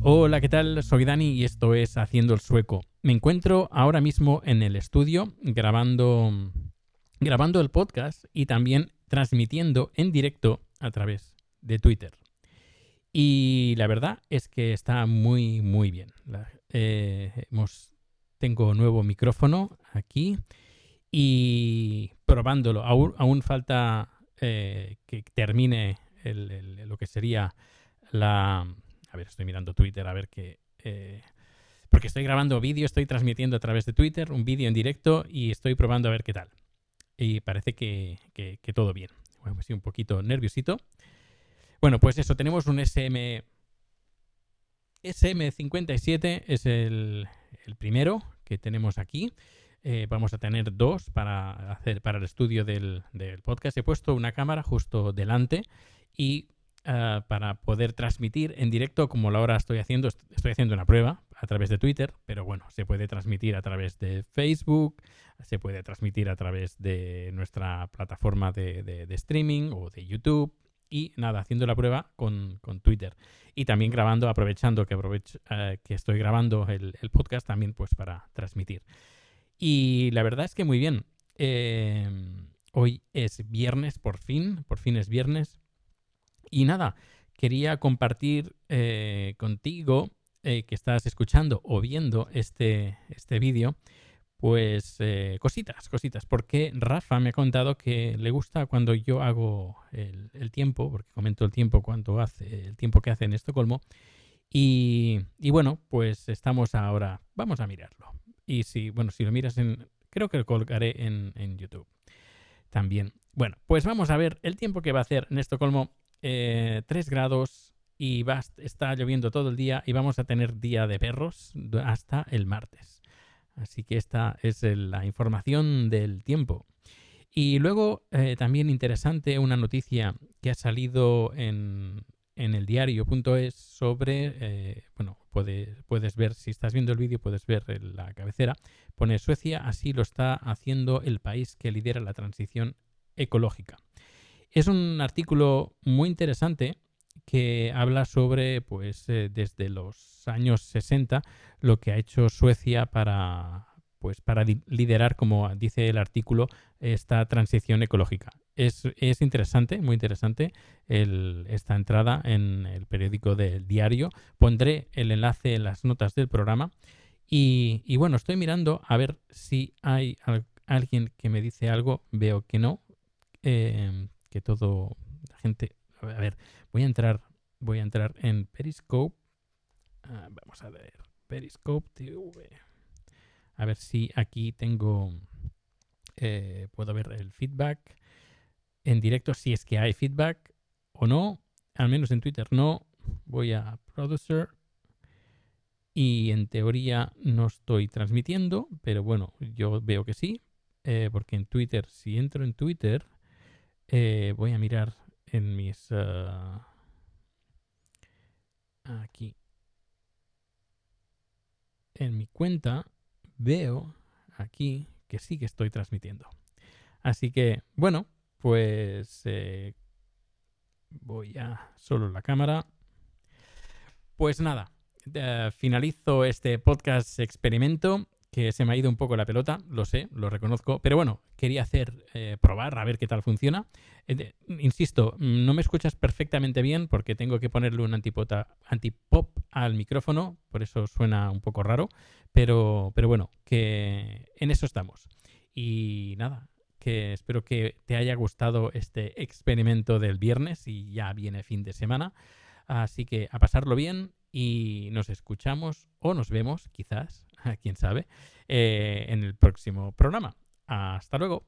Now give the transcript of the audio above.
Hola, ¿qué tal? Soy Dani y esto es Haciendo el Sueco. Me encuentro ahora mismo en el estudio grabando, grabando el podcast y también transmitiendo en directo a través de Twitter. Y la verdad es que está muy, muy bien. Eh, tengo nuevo micrófono aquí y probándolo. Aún, falta eh, que termine lo que sería la... A ver, estoy mirando Twitter a ver qué... eh, porque estoy grabando vídeo, estoy transmitiendo a través de Twitter un vídeo en directo y estoy probando a ver qué tal. Y parece que, que- todo bien. Bueno, estoy un poquito nerviosito. Bueno, pues eso, tenemos un SM... SM57 es el, el primero que tenemos aquí. Eh, vamos a tener dos para hacer para el estudio del, del podcast. He puesto una cámara justo delante y ah, para poder transmitir en directo, como la hora estoy haciendo, est- estoy haciendo una prueba a través de Twitter, pero bueno, se puede transmitir a través de Facebook, se puede transmitir a través de nuestra plataforma de, de- de streaming o de YouTube. Y nada, haciendo la prueba con, con Twitter. Y también grabando, aprovechando que, aprovecho, eh, que estoy grabando el, el podcast también pues para transmitir. Y la verdad es que muy bien. Eh, hoy es viernes, por fin, por fin es viernes. Y nada, quería compartir eh, contigo eh, que estás escuchando o viendo este, este vídeo, pues eh, cositas, cositas, porque Rafa me ha contado que le gusta cuando yo hago el, tiempo, porque comento el tiempo cuánto hace, el tiempo que hace en Estocolmo. Y, y bueno, pues estamos ahora, vamos a mirarlo. Y si, bueno, si lo miras en, creo que lo colgaré en, en YouTube también. Bueno, pues vamos a ver el tiempo que va a hacer en Estocolmo. eh, 3 grados y va, está lloviendo todo el día y vamos a tener día de perros hasta el martes. Así que esta es la información del tiempo. Y luego eh, también interesante una noticia que ha salido en, en el diario.es sobre, eh, bueno, puede- puedes ver, si estás viendo el vídeo, puedes ver la cabecera, pone Suecia, así lo está haciendo el país que lidera la transición ecológica. Es un artículo muy interesante que habla sobre, pues, eh, desde los años 60, lo que ha hecho Suecia para, pues, para li- liderar, como dice el artículo, esta transición ecológica. Es, es interesante, muy interesante esta entrada en el periódico del diario. Pondré el enlace en las notas del programa. Y, bueno, estoy mirando a ver si hay al- alguien que me dice algo. Veo que no. eh, que todo la gente. A ver, a ver, voy a entrar. Voy a entrar en Periscope. Ah, vamos a ver. Periscope TV. A ver si aquí tengo. eh, puedo ver el feedback en directo. Si es que hay feedback o no. Al menos en Twitter no. Voy a Producer. Y en teoría no estoy transmitiendo, pero bueno, yo veo que sí, eh, porque en Twitter, si entro en Twitter, eh, voy a mirar en mis... ah, aquí. En mi cuenta veo aquí que sí que estoy transmitiendo. Así que, bueno, pues eh, voy a solo la cámara. Pues nada, eh, finalizo este podcast experimento que se me ha ido un poco la pelota, lo sé, lo reconozco, pero bueno, quería hacer, eh, probar, a ver qué tal funciona. Insisto, no me escuchas perfectamente bien porque tengo que ponerle un antipota, antipop al micrófono, por eso suena un poco raro, pero, pero bueno, que en eso estamos. Y nada, que espero que te haya gustado este experimento del viernes y ya viene fin de semana. Así que a pasarlo bien y nos escuchamos o nos vemos, quizás, quién sabe, eh, en el próximo programa. Hasta luego.